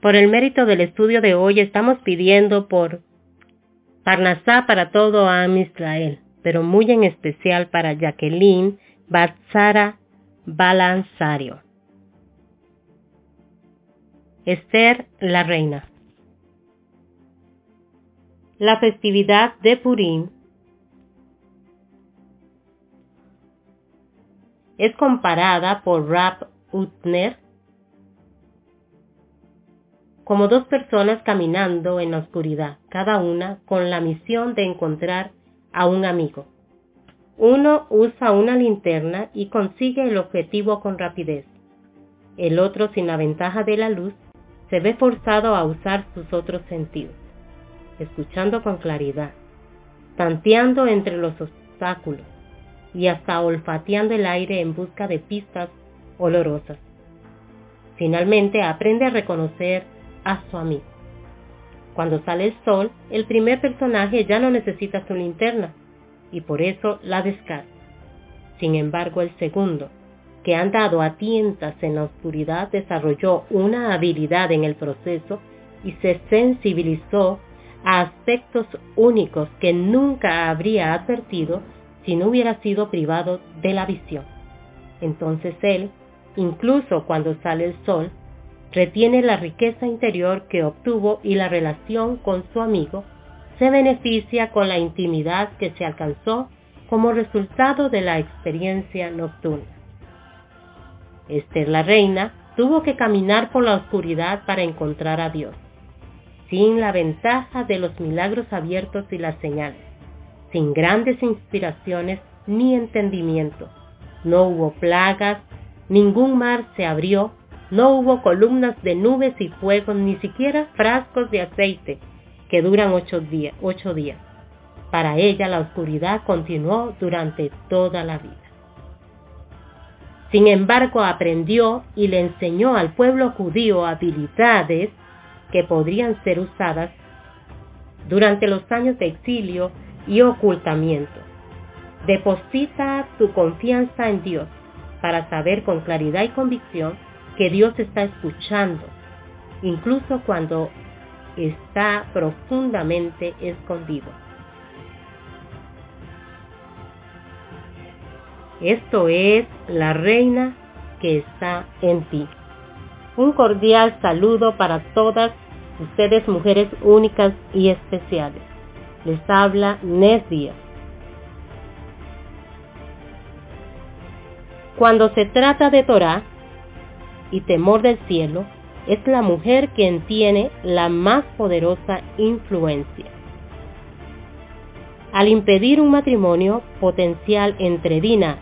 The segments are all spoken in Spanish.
Por el mérito del estudio de hoy estamos pidiendo por Parnasá para todo Am Israel, pero muy en especial para Jacqueline Batzara Balanzario. Esther la Reina. La festividad de Purim es comparada por Rab Utner como dos personas caminando en la oscuridad, cada una con la misión de encontrar a un amigo. Uno usa una linterna y consigue el objetivo con rapidez. El otro, sin la ventaja de la luz, se ve forzado a usar sus otros sentidos, escuchando con claridad, tanteando entre los obstáculos y hasta olfateando el aire en busca de pistas olorosas. Finalmente aprende a reconocer a su amigo. Cuando sale el sol, el primer personaje ya no necesita su linterna y por eso la descarta. Sin embargo, el segundo, que han dado a tientas en la oscuridad, desarrolló una habilidad en el proceso y se sensibilizó a aspectos únicos que nunca habría advertido si no hubiera sido privado de la visión. Entonces él, incluso cuando sale el sol, retiene la riqueza interior que obtuvo y la relación con su amigo se beneficia con la intimidad que se alcanzó como resultado de la experiencia nocturna. Esther la reina tuvo que caminar por la oscuridad para encontrar a Dios, sin la ventaja de los milagros abiertos y las señales, sin grandes inspiraciones ni entendimiento. No hubo plagas, ningún mar se abrió no hubo columnas de nubes y fuego, ni siquiera frascos de aceite que duran ocho, días, ocho días. Para ella la oscuridad continuó durante toda la vida. Sin embargo, aprendió y le enseñó al pueblo judío habilidades que podrían ser usadas durante los años de exilio y ocultamiento. Deposita tu confianza en Dios para saber con claridad y convicción que Dios está escuchando, incluso cuando está profundamente escondido. Esto es la reina que está en ti. Un cordial saludo para todas ustedes mujeres únicas y especiales. Les habla Nes Cuando se trata de Torah, y temor del cielo, es la mujer quien tiene la más poderosa influencia. Al impedir un matrimonio potencial entre Dina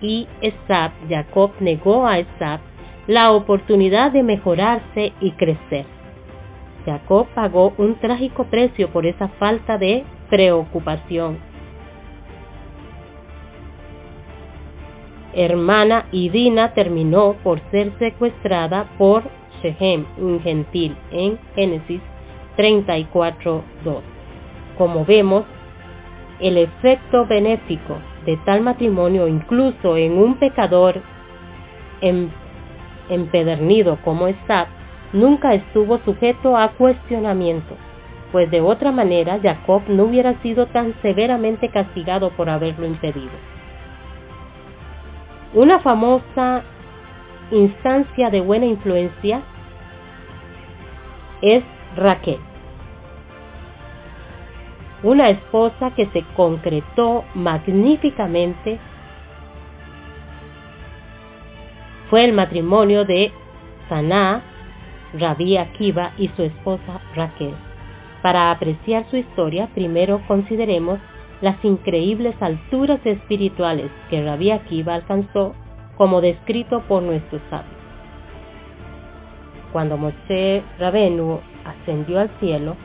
y Esab, Jacob negó a Esab la oportunidad de mejorarse y crecer. Jacob pagó un trágico precio por esa falta de preocupación hermana y Dina terminó por ser secuestrada por Shechem, un gentil, en Génesis 34.2. Como vemos, el efecto benéfico de tal matrimonio, incluso en un pecador em, empedernido como está, nunca estuvo sujeto a cuestionamiento, pues de otra manera Jacob no hubiera sido tan severamente castigado por haberlo impedido. Una famosa instancia de buena influencia es Raquel, una esposa que se concretó magníficamente fue el matrimonio de Saná, Rabí Akiva y su esposa Raquel. Para apreciar su historia, primero consideremos las increíbles alturas espirituales que Rabí Akiva alcanzó como descrito por nuestros sabios. Cuando Moshe Rabenu ascendió al cielo,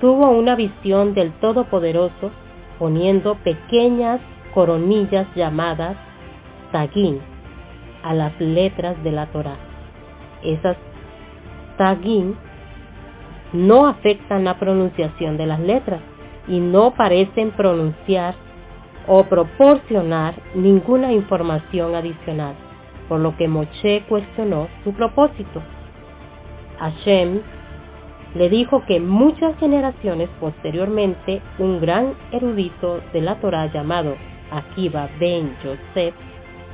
tuvo una visión del Todopoderoso poniendo pequeñas coronillas llamadas tagin a las letras de la Torah. Esas tagin no afectan la pronunciación de las letras, y no parecen pronunciar o proporcionar ninguna información adicional, por lo que Moche cuestionó su propósito. Hashem le dijo que muchas generaciones posteriormente un gran erudito de la Torah llamado Akiva ben Yosef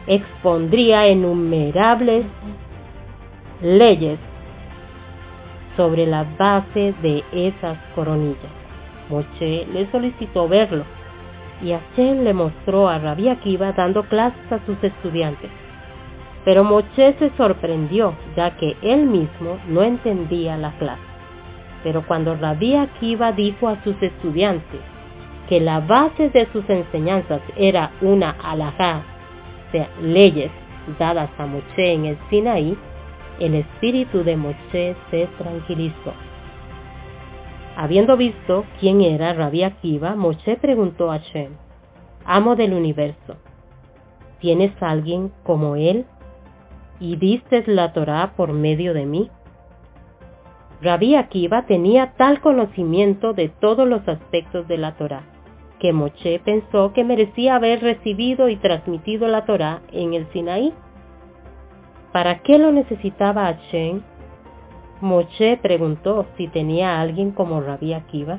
expondría innumerables leyes sobre la base de esas coronillas. Moshe le solicitó verlo y Hashem le mostró a Rabbi Akiva dando clases a sus estudiantes. Pero Moshe se sorprendió ya que él mismo no entendía la clase. Pero cuando Rabbi Akiva dijo a sus estudiantes que la base de sus enseñanzas era una alajá, o sea, leyes dadas a Moshe en el Sinaí, el espíritu de Moshe se tranquilizó. Habiendo visto quién era Rabbi Akiva, Moshe preguntó a Shem, amo del universo, ¿tienes alguien como él? ¿Y diste la Torá por medio de mí? Rabbi Akiva tenía tal conocimiento de todos los aspectos de la Torá, que Moshe pensó que merecía haber recibido y transmitido la Torá en el Sinaí. ¿Para qué lo necesitaba Hashem? Moshe preguntó si tenía alguien como Rabbi Akiva.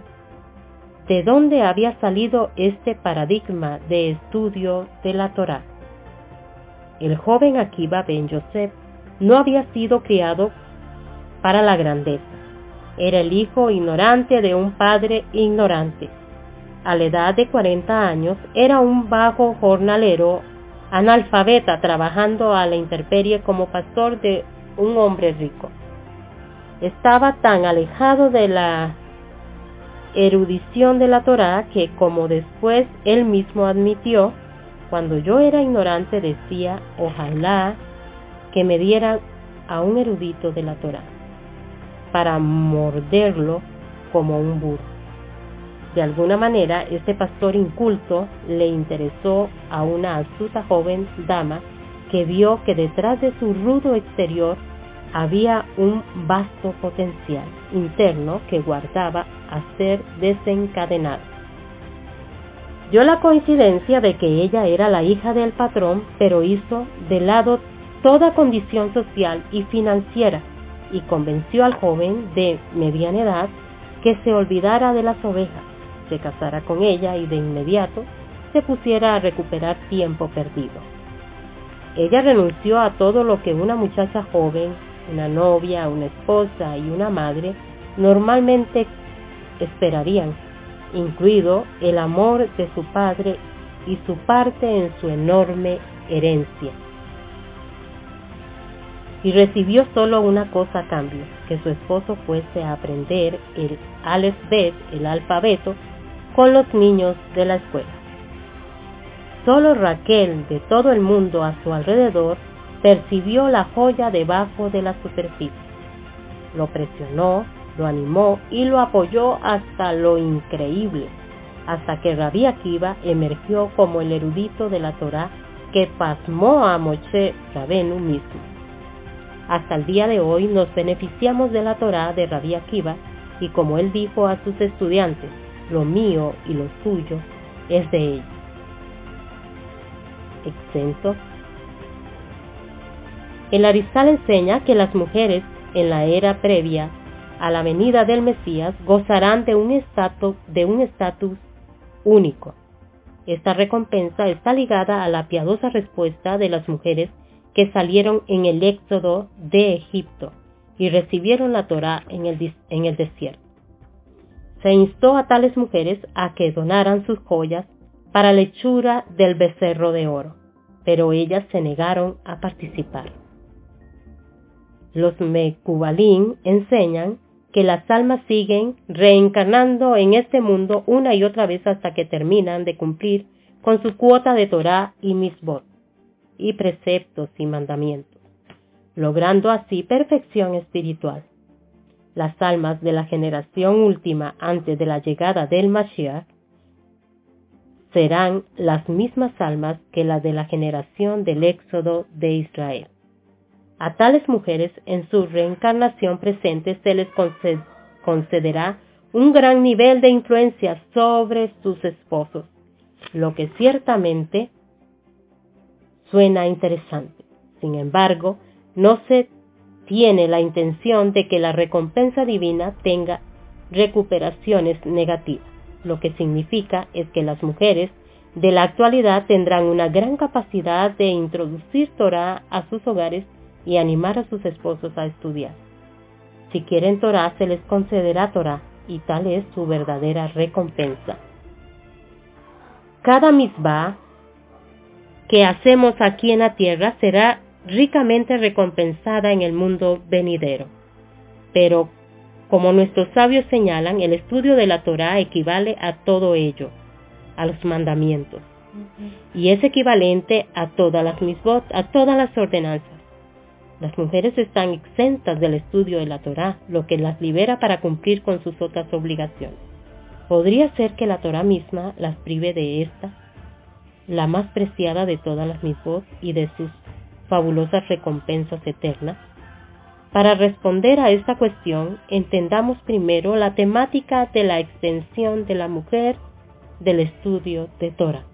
¿De dónde había salido este paradigma de estudio de la Torá? El joven Akiva ben Yosef no había sido criado para la grandeza. Era el hijo ignorante de un padre ignorante. A la edad de 40 años era un bajo jornalero analfabeta trabajando a la intemperie como pastor de un hombre rico. Estaba tan alejado de la erudición de la Torá que, como después él mismo admitió, cuando yo era ignorante decía, ojalá que me dieran a un erudito de la Torá para morderlo como un burro. De alguna manera, este pastor inculto le interesó a una astuta joven dama que vio que detrás de su rudo exterior había un vasto potencial interno que guardaba a ser desencadenado. Dio la coincidencia de que ella era la hija del patrón, pero hizo de lado toda condición social y financiera y convenció al joven de mediana edad que se olvidara de las ovejas, se casara con ella y de inmediato se pusiera a recuperar tiempo perdido. Ella renunció a todo lo que una muchacha joven, una novia, una esposa y una madre normalmente esperarían, incluido el amor de su padre y su parte en su enorme herencia y recibió solo una cosa a cambio, que su esposo fuese a aprender el alfabeto, el alfabeto, con los niños de la escuela. Solo Raquel, de todo el mundo a su alrededor, percibió la joya debajo de la superficie. Lo presionó, lo animó y lo apoyó hasta lo increíble, hasta que Rabí Akiva emergió como el erudito de la Torá que pasmó a Moshe Rabenu mismo. Hasta el día de hoy nos beneficiamos de la Torá de Rabbi Akiva y como él dijo a sus estudiantes, lo mío y lo suyo es de ellos. Exento. El Aristal enseña que las mujeres en la era previa a la venida del Mesías gozarán de un estatus de un estatus único. Esta recompensa está ligada a la piadosa respuesta de las mujeres que salieron en el éxodo de Egipto y recibieron la Torá en el, en el desierto. Se instó a tales mujeres a que donaran sus joyas para la hechura del becerro de oro, pero ellas se negaron a participar. Los Mekubalín enseñan que las almas siguen reencarnando en este mundo una y otra vez hasta que terminan de cumplir con su cuota de Torá y Misbot y preceptos y mandamientos, logrando así perfección espiritual. Las almas de la generación última antes de la llegada del Mashiach serán las mismas almas que las de la generación del éxodo de Israel. A tales mujeres en su reencarnación presente se les concederá un gran nivel de influencia sobre sus esposos, lo que ciertamente Suena interesante. Sin embargo, no se tiene la intención de que la recompensa divina tenga recuperaciones negativas. Lo que significa es que las mujeres de la actualidad tendrán una gran capacidad de introducir Torah a sus hogares y animar a sus esposos a estudiar. Si quieren Torah, se les concederá Torah, y tal es su verdadera recompensa. Cada misbah que hacemos aquí en la tierra será ricamente recompensada en el mundo venidero. Pero, como nuestros sabios señalan, el estudio de la Torah equivale a todo ello, a los mandamientos. Y es equivalente a todas las misbot, a todas las ordenanzas. Las mujeres están exentas del estudio de la Torah, lo que las libera para cumplir con sus otras obligaciones. Podría ser que la Torah misma las prive de esta, la más preciada de todas las misbot y de sus fabulosas recompensas eternas. Para responder a esta cuestión, entendamos primero la temática de la extensión de la mujer del estudio de Torah.